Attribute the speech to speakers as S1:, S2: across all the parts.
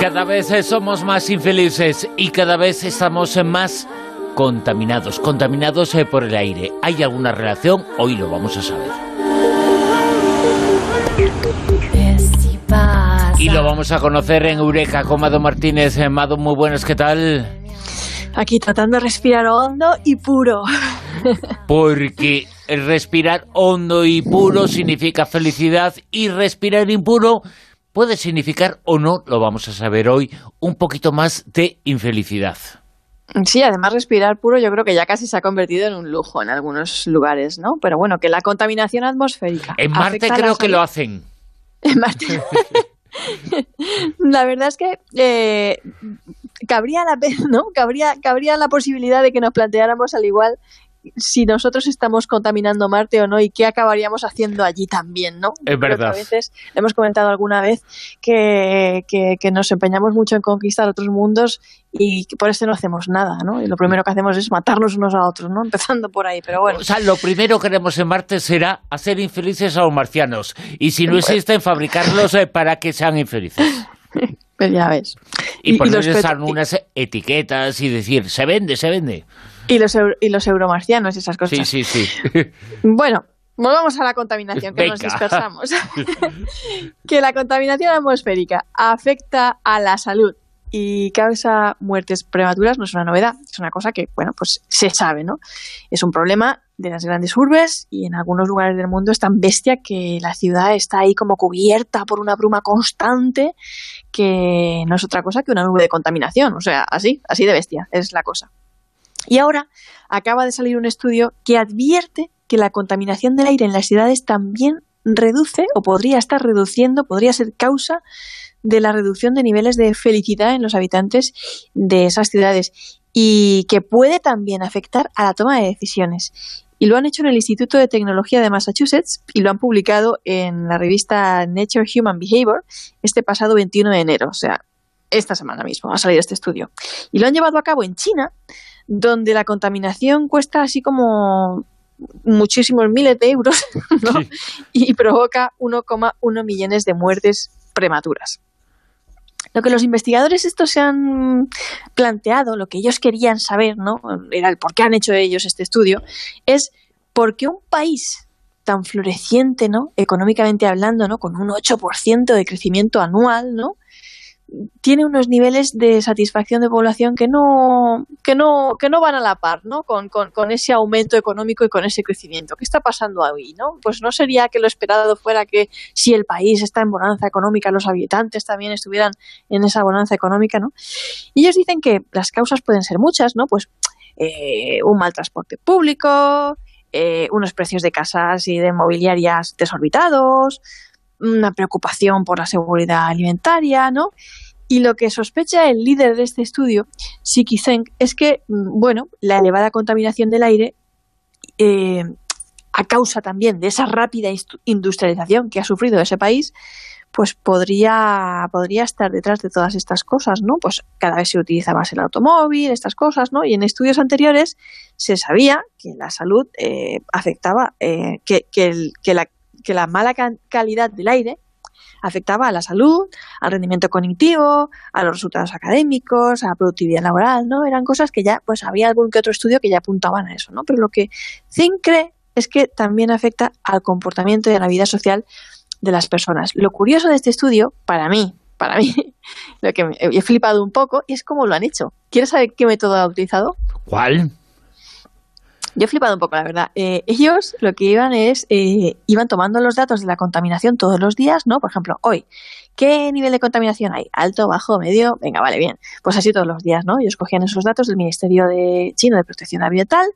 S1: Cada vez somos más infelices y cada vez estamos más contaminados, contaminados eh, por el aire. ¿Hay alguna relación? Hoy lo vamos a saber. Y lo vamos a conocer en Eureka con Mado Martínez. Eh, Mado, muy buenas, ¿qué tal?
S2: Aquí tratando de respirar hondo y puro.
S1: Porque respirar hondo y puro significa felicidad y respirar impuro puede significar o no, lo vamos a saber hoy, un poquito más de infelicidad.
S2: Sí, además respirar puro yo creo que ya casi se ha convertido en un lujo en algunos lugares, ¿no? Pero bueno, que la contaminación atmosférica.
S1: En Marte creo que lo hacen.
S2: En Marte. la verdad es que eh, cabría la ¿no? Cabría, cabría la posibilidad de que nos planteáramos al igual si nosotros estamos contaminando Marte o no y qué acabaríamos haciendo allí también, ¿no?
S1: Es verdad.
S2: a veces hemos comentado alguna vez que, que, nos empeñamos mucho en conquistar otros mundos y que por eso no hacemos nada, ¿no? Y lo primero que hacemos es matarnos unos a otros, ¿no? Empezando por ahí, pero bueno.
S1: O sea, lo primero que haremos en Marte será hacer infelices a los marcianos y si no existen, fabricarlos eh, para que sean infelices.
S2: Pues ya ves.
S1: Y, y ponerles unas etiquetas y decir, se vende, se vende.
S2: Y los, y los euromarcianos y esas cosas.
S1: Sí, sí, sí.
S2: bueno, volvamos a la contaminación, que nos dispersamos. que la contaminación atmosférica afecta a la salud y causa muertes prematuras no es una novedad, es una cosa que, bueno, pues se sabe, ¿no? Es un problema de las grandes urbes y en algunos lugares del mundo es tan bestia que la ciudad está ahí como cubierta por una bruma constante que no es otra cosa que una nube de contaminación, o sea, así, así de bestia es la cosa. Y ahora acaba de salir un estudio que advierte que la contaminación del aire en las ciudades también reduce o podría estar reduciendo, podría ser causa de la reducción de niveles de felicidad en los habitantes de esas ciudades y que puede también afectar a la toma de decisiones. Y lo han hecho en el Instituto de Tecnología de Massachusetts y lo han publicado en la revista Nature Human Behavior este pasado 21 de enero, o sea, esta semana mismo ha salido este estudio. Y lo han llevado a cabo en China, donde la contaminación cuesta así como muchísimos miles de euros y provoca 1,1 millones de muertes prematuras. Lo que los investigadores estos se han planteado, lo que ellos querían saber, ¿no? Era el por qué han hecho ellos este estudio, es por qué un país tan floreciente, ¿no? Económicamente hablando, ¿no? Con un 8% de crecimiento anual, ¿no? Tiene unos niveles de satisfacción de población que no, que no, que no van a la par, ¿no? Con, con, ese aumento económico y con ese crecimiento. ¿Qué está pasando ahí, no? Pues no sería que lo esperado fuera que si el país está en bonanza económica, los habitantes también estuvieran en esa bonanza económica, ¿no? Y ellos dicen que las causas pueden ser muchas, ¿no? Pues eh, un mal transporte público, eh, unos precios de casas y de mobiliarias desorbitados, una preocupación por la seguridad alimentaria, ¿no? Y lo que sospecha el líder de este estudio, Siki Zeng, es que, mm, bueno, la elevada contaminación del aire, eh, a causa también de esa rápida industrialización que ha sufrido ese país, pues podría, podría estar detrás de todas estas cosas, ¿no? Pues cada vez se utiliza más el automóvil, estas cosas, ¿no? Y en estudios anteriores se sabía que la salud eh, afectaba, eh, que, que, que, la, que la mala calidad del aire afectaba a la salud, al rendimiento cognitivo, a los resultados académicos, a la productividad laboral, ¿no? Eran cosas que ya, pues había algún que otro estudio que ya apuntaban a eso, ¿no? Pero lo que Zink cree es que también afecta al comportamiento y a la vida social de las personas. Lo curioso de este estudio, para mí, para mí, lo que me, he flipado un poco, es cómo lo han hecho. ¿Quieres saber qué método ha utilizado?
S1: ¿Cuál?
S2: Yo he flipado un poco, la verdad. Eh, ellos lo que iban es, eh, iban tomando los datos de la contaminación todos los días, ¿no? Por ejemplo, hoy, ¿qué nivel de contaminación hay? ¿Alto, bajo, medio? Venga, vale, bien. Pues así todos los días, ¿no? Ellos cogían esos datos del Ministerio de Chino de Protección Ambiental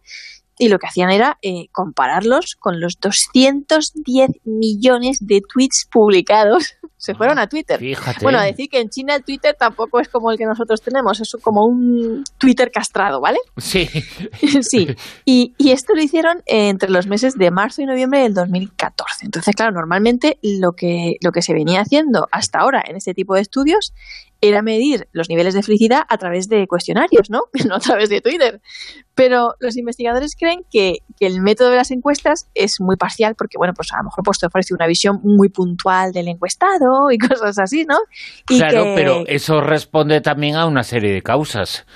S2: y lo que hacían era eh, compararlos con los 210 millones de tweets publicados. Se fueron a Twitter. Bueno, a decir que en China el Twitter tampoco es como el que nosotros tenemos, es como un Twitter castrado, ¿vale?
S1: Sí.
S2: sí. Y, y, esto lo hicieron entre los meses de marzo y noviembre del 2014. Entonces, claro, normalmente lo que, lo que se venía haciendo hasta ahora en este tipo de estudios era medir los niveles de felicidad a través de cuestionarios, ¿no? No a través de Twitter. Pero los investigadores creen que, el método de las encuestas es muy parcial porque, bueno, pues a lo mejor pues, te ofrece una visión muy puntual del encuestado y cosas así, ¿no?
S1: claro, pero eso responde también a una serie de causas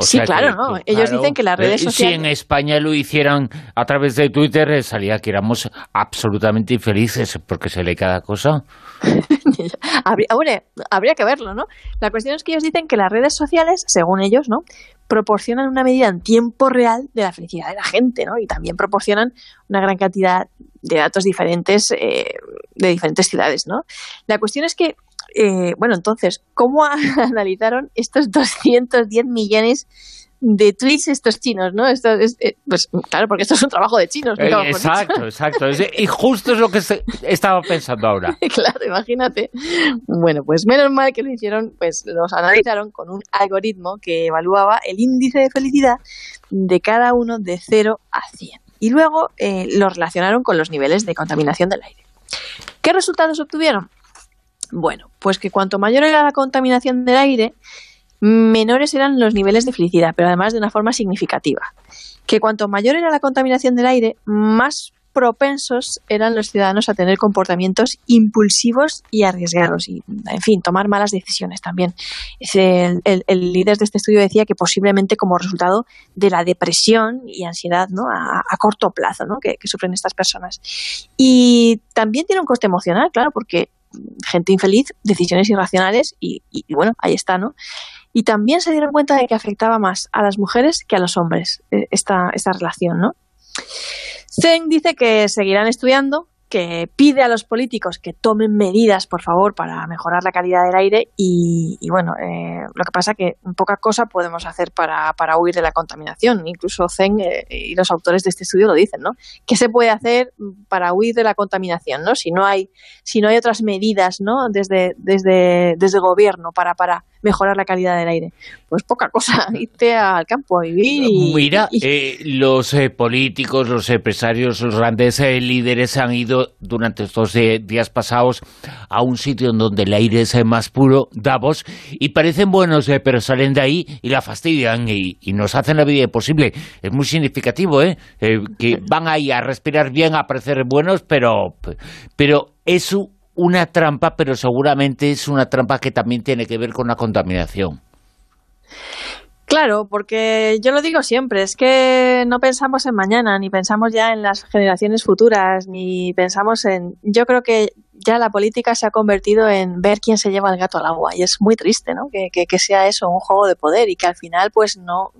S2: sí, claro, ¿no? Ellos dicen que las redes sociales...
S1: Si en España lo hicieran a través de Twitter, eh, salía que éramos absolutamente infelices porque se lee cada cosa.
S2: habría, habría que verlo, ¿no? La cuestión es que ellos dicen que las redes sociales, según ellos, ¿no? proporcionan una medida en tiempo real de la felicidad de la gente, ¿no? Y también proporcionan una gran cantidad de datos diferentes eh, de diferentes ciudades, ¿no? La cuestión es que eh, bueno, entonces, ¿cómo analizaron estos 210 millones de tweets estos chinos, ¿no? Esto es, eh, pues claro, porque esto es un trabajo de chinos.
S1: Eh, exacto, exacto. y justo es lo que estaba pensando ahora.
S2: claro, imagínate. Bueno, pues menos mal que lo hicieron, pues los analizaron con un algoritmo que evaluaba el índice de felicidad de cada uno de 0 a 100. Y luego eh, lo relacionaron con los niveles de contaminación del aire. ¿Qué resultados obtuvieron? Bueno, pues que cuanto mayor era la contaminación del aire, menores eran los niveles de felicidad, pero además de una forma significativa. Que cuanto mayor era la contaminación del aire, más propensos eran los ciudadanos a tener comportamientos impulsivos y arriesgados y, en fin, tomar malas decisiones también. El, líder de este estudio decía que posiblemente como resultado de la depresión y ansiedad ¿no? a, corto plazo ¿no? que, que, sufren estas personas. Y también tiene un coste emocional, claro, porque gente infeliz, decisiones irracionales y, bueno, ahí está, ¿no? Y también se dieron cuenta de que afectaba más a las mujeres que a los hombres eh, esta, esta relación, ¿no? Zeng dice que seguirán estudiando, que pide a los políticos que tomen medidas, por favor, para mejorar la calidad del aire y, bueno, eh, lo que pasa que poca cosa podemos hacer para, para huir de la contaminación. Incluso Zen eh, y los autores de este estudio lo dicen, ¿no? ¿Qué se puede hacer para huir de la contaminación, no? Si no hay, si no hay otras medidas, ¿no? Desde, desde, desde el gobierno para, para mejorar la calidad del aire. Pues poca cosa, irte al campo a vivir y...
S1: Mira, eh, los eh, políticos, los empresarios, los grandes eh, líderes han ido durante estos días pasados a un sitio en donde el aire es más puro, Davos, y parecen buenos, pero salen de ahí y la fastidian y, nos hacen la vida imposible. Es muy significativo, ¿eh? que van ahí a respirar bien, a parecer buenos, pero, pero es una trampa, pero seguramente es una trampa que también tiene que ver con la contaminación.
S2: Claro, porque yo lo digo siempre, es que no pensamos en mañana, ni pensamos ya en las generaciones futuras, ni pensamos en... Yo creo que ya la política se ha convertido en ver quién se lleva el gato al agua y es muy triste, ¿no? Que, que, que sea eso, un juego de poder y que al final pues no,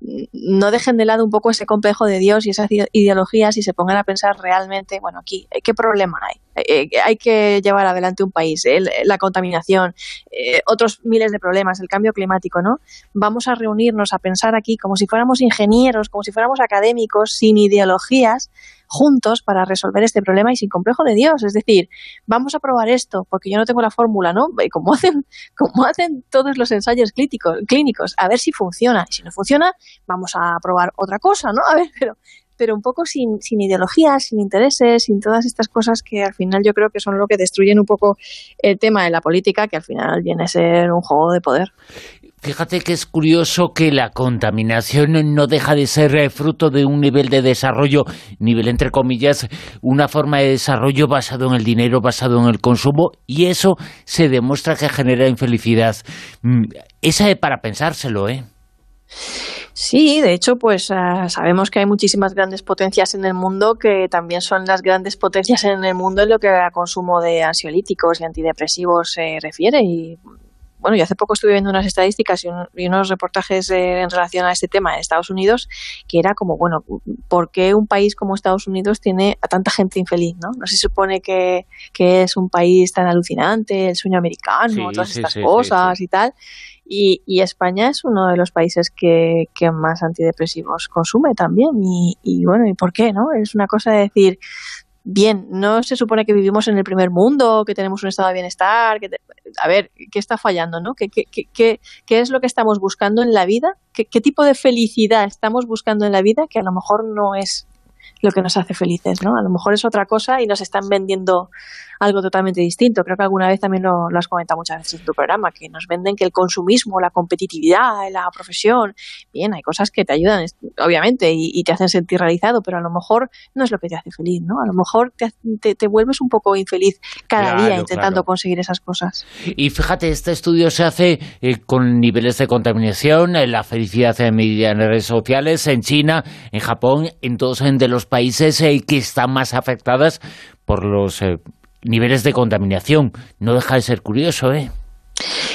S2: no dejen de lado un poco ese complejo de Dios y esas ideologías y se pongan a pensar realmente, bueno, aquí, ¿qué problema hay? Eh, eh, hay que llevar adelante un país, la contaminación, eh, otros miles de problemas, el cambio climático, ¿no? Vamos a reunirnos a pensar aquí como si fuéramos ingenieros, como si fuéramos académicos, sin ideologías, juntos para resolver este problema y sin complejo de Dios. Es decir, vamos a probar esto porque yo no tengo la fórmula, ¿no? Y como hacen, como hacen todos los ensayos clínicos, clínicos, a ver si funciona. Y si no funciona, vamos a probar otra cosa, ¿no? A ver, pero pero un poco sin, sin ideologías, sin intereses, sin todas estas cosas que al final yo creo que son lo que destruyen un poco el tema de la política, que al final viene a ser un juego de poder.
S1: Fíjate que es curioso que la contaminación no deja de ser eh, fruto de un nivel de desarrollo, nivel entre comillas, una forma de desarrollo basado en el dinero, basado en el consumo, y eso se demuestra que genera infelicidad. Mm, esa es para pensárselo, ¿eh?
S2: Sí, de hecho, pues ah, sabemos que hay muchísimas grandes potencias en el mundo que también son las grandes potencias en el mundo en lo que al consumo de ansiolíticos y antidepresivos se refiere y bueno, yo hace poco estuve viendo unas estadísticas y, unos reportajes eh, en relación a este tema de Estados Unidos, que era como, bueno, ¿por qué un país como Estados Unidos tiene a tanta gente infeliz? No, no se supone que, es un país tan alucinante, el sueño americano, todas estas cosas y tal. Y, y, España es uno de los países que, que más antidepresivos consume también. Y, y, bueno, ¿y por qué? no Es una cosa de decir, bien, no se supone que vivimos en el primer mundo, que tenemos un estado de bienestar, que a ver, ¿qué está fallando? ¿no? ¿Qué, qué, qué, qué es lo que estamos buscando en la vida? ¿Qué, tipo de felicidad estamos buscando en la vida que a lo mejor no es lo que nos hace felices, ¿no? A lo mejor es otra cosa y nos están vendiendo algo totalmente distinto. Creo que alguna vez también lo, has comentado muchas veces en tu programa, que nos venden que el consumismo, la competitividad, la profesión, bien, hay cosas que te ayudan, obviamente, y, te hacen sentir realizado, pero a lo mejor no es lo que te hace feliz, ¿no? A lo mejor te, te, vuelves un poco infeliz cada día intentando conseguir esas cosas.
S1: Y fíjate, este estudio se hace eh, con niveles de contaminación, eh, la felicidad en redes sociales, en China, en Japón, en todos de los países eh, que están más afectadas por los niveles de contaminación. No deja de ser curioso, ¿eh?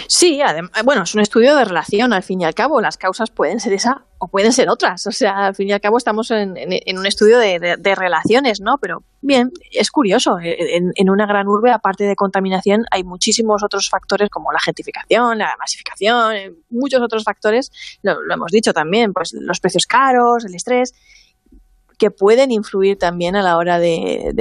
S2: Sí, bueno, es un estudio de relación, al fin y al cabo. Las causas pueden ser esa o pueden ser otras. O sea, al fin y al cabo estamos en, un estudio de, relaciones, ¿no? Pero bien, es curioso. En, una gran urbe, aparte de contaminación, hay muchísimos otros factores como la gentrificación, la masificación, eh, muchos otros factores, lo, hemos dicho también, pues los precios caros, el estrés, que pueden influir también a la hora de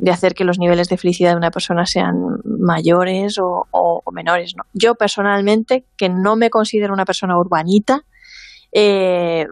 S2: de hacer que los niveles de felicidad de una persona sean mayores o, menores. ¿no? Yo personalmente, que no me considero una persona urbanita, eh,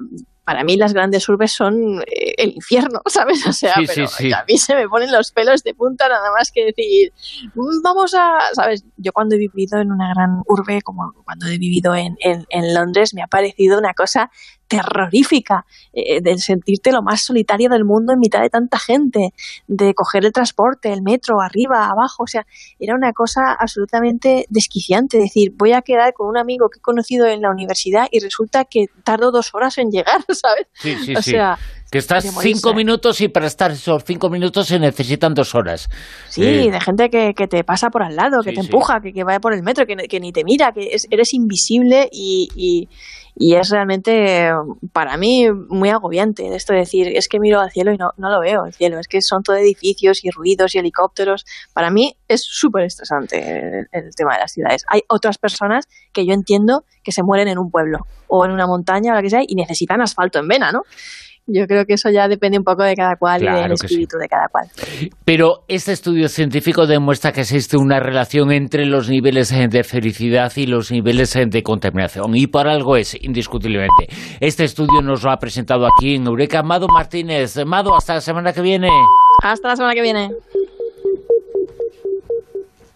S2: para mí las grandes urbes son eh, el infierno, ¿sabes? O sea, pero a mí se me ponen los pelos de punta nada más que decir, mm, vamos a, ¿sabes? Yo cuando he vivido en una gran urbe, como cuando he vivido en, en Londres, me ha parecido una cosa terrorífica, eh, de sentirte lo más solitario del mundo en mitad de tanta gente, de coger el transporte, el metro, arriba, abajo, o sea, era una cosa absolutamente desquiciante, decir, voy a quedar con un amigo que he conocido en la universidad y resulta que tardo dos horas en llegar, ¿sabes?
S1: Sí, sí, o sea, Que estás cinco minutos y para estar esos cinco minutos se necesitan dos horas.
S2: Sí, eh, de gente que, que, te pasa por al lado, que te empuja, que, que vaya por el metro, que, que ni te mira, que eres invisible y, y es realmente para mí muy agobiante esto de decir, es que miro al cielo y no, no lo veo el cielo, es que son todo edificios y ruidos y helicópteros. Para mí es súper estresante el, el, tema de las ciudades. Hay otras personas que yo entiendo que se mueren en un pueblo o en una montaña o lo que sea y necesitan asfalto en vena, ¿no? Yo creo que eso ya depende un poco de cada cual y del espíritu de cada cual.
S1: Pero este estudio científico demuestra que existe una relación entre los niveles de felicidad y los niveles de contaminación. Y por algo es, indiscutiblemente. Este estudio nos lo ha presentado aquí en Eureka Mado Martínez. Mado, hasta la semana que viene.
S2: Hasta la semana que viene.